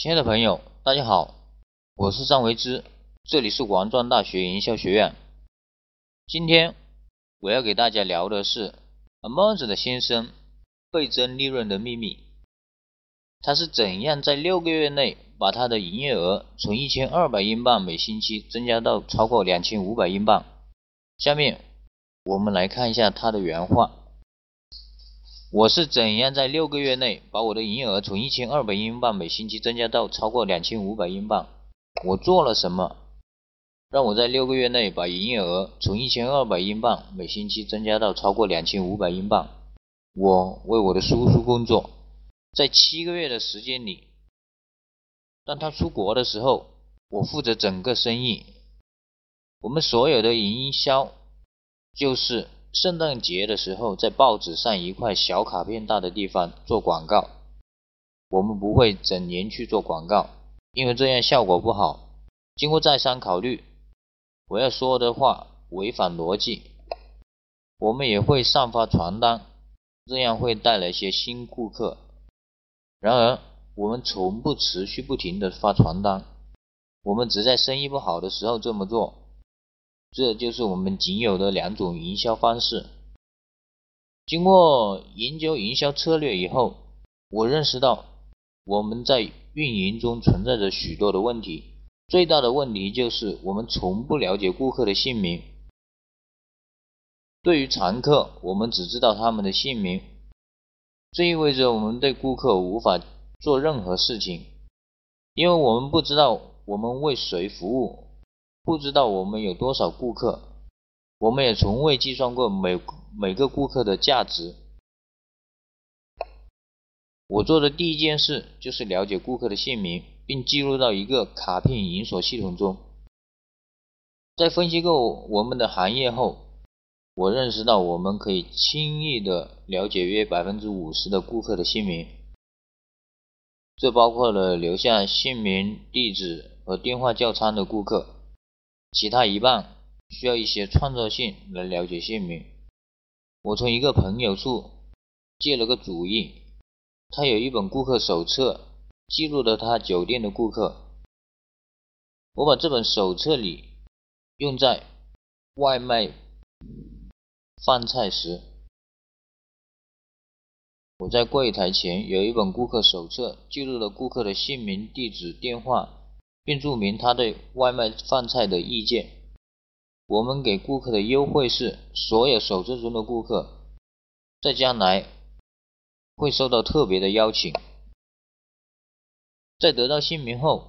亲爱的朋友，大家好，我是张维之，这里是王庄大学营销学院。今天我要给大家聊的是阿猫子的先生倍增利润的秘密。他是怎样在六个月内把他的营业额从一千二百英镑每星期增加到超过两千五百英镑？下面我们来看一下他的原话。我是怎样在六个月内把我的营业额从一千二百英镑每星期增加到超过两千五百英镑？我做了什么，让我在六个月内把营业额从一千二百英镑每星期增加到超过两千五百英镑？我为我的叔叔工作，在七个月的时间里，当他出国的时候，我负责整个生意。我们所有的营销就是。圣诞节的时候，在报纸上一块小卡片大的地方做广告。我们不会整年去做广告，因为这样效果不好。经过再三考虑，我要说的话违反逻辑。我们也会上发传单，这样会带来些新顾客。然而，我们从不持续不停的发传单，我们只在生意不好的时候这么做。这就是我们仅有的两种营销方式。经过研究营销策略以后，我认识到我们在运营中存在着许多的问题。最大的问题就是我们从不了解顾客的姓名。对于常客，我们只知道他们的姓名，这意味着我们对顾客无法做任何事情，因为我们不知道我们为谁服务。不知道我们有多少顾客，我们也从未计算过每每个顾客的价值。我做的第一件事就是了解顾客的姓名，并记录到一个卡片银锁系统中。在分析过我们的行业后，我认识到我们可以轻易的了解约百分之五十的顾客的姓名，这包括了留下姓名、地址和电话叫餐的顾客。其他一半需要一些创造性来了解姓名。我从一个朋友处借了个主意，他有一本顾客手册，记录了他酒店的顾客。我把这本手册里用在外卖饭菜时。我在柜台前有一本顾客手册，记录了顾客的姓名、地址、电话。并注明他对外卖饭菜的意见。我们给顾客的优惠是：所有手册中的顾客在将来会收到特别的邀请。在得到姓名后，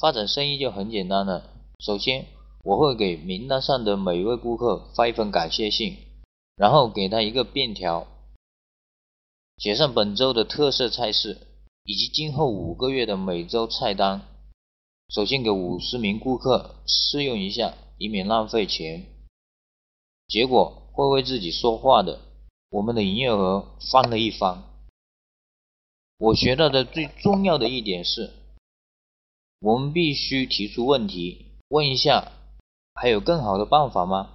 发展生意就很简单了。首先，我会给名单上的每一位顾客发一封感谢信，然后给他一个便条，写上本周的特色菜式以及今后五个月的每周菜单。首先给五十名顾客试用一下，以免浪费钱。结果会为自己说话的，我们的营业额翻了一番。我学到的最重要的一点是，我们必须提出问题，问一下还有更好的办法吗？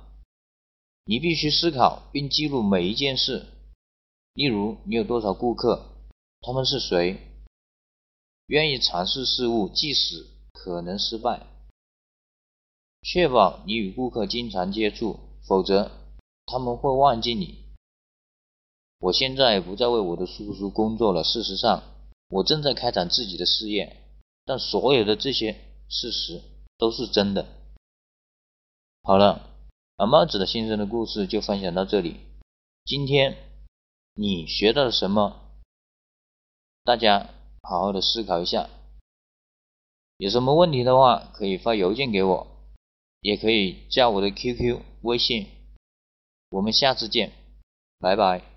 你必须思考并记录每一件事，例如你有多少顾客，他们是谁，愿意尝试事物，即使。可能失败。确保你与顾客经常接触，否则他们会忘记你。我现在不再为我的叔叔工作了。事实上，我正在开展自己的事业。但所有的这些事实都是真的。好了，阿猫子的先生的故事就分享到这里。今天你学到了什么？大家好好的思考一下。有什么问题的话，可以发邮件给我，也可以加我的 QQ 微信。我们下次见，拜拜。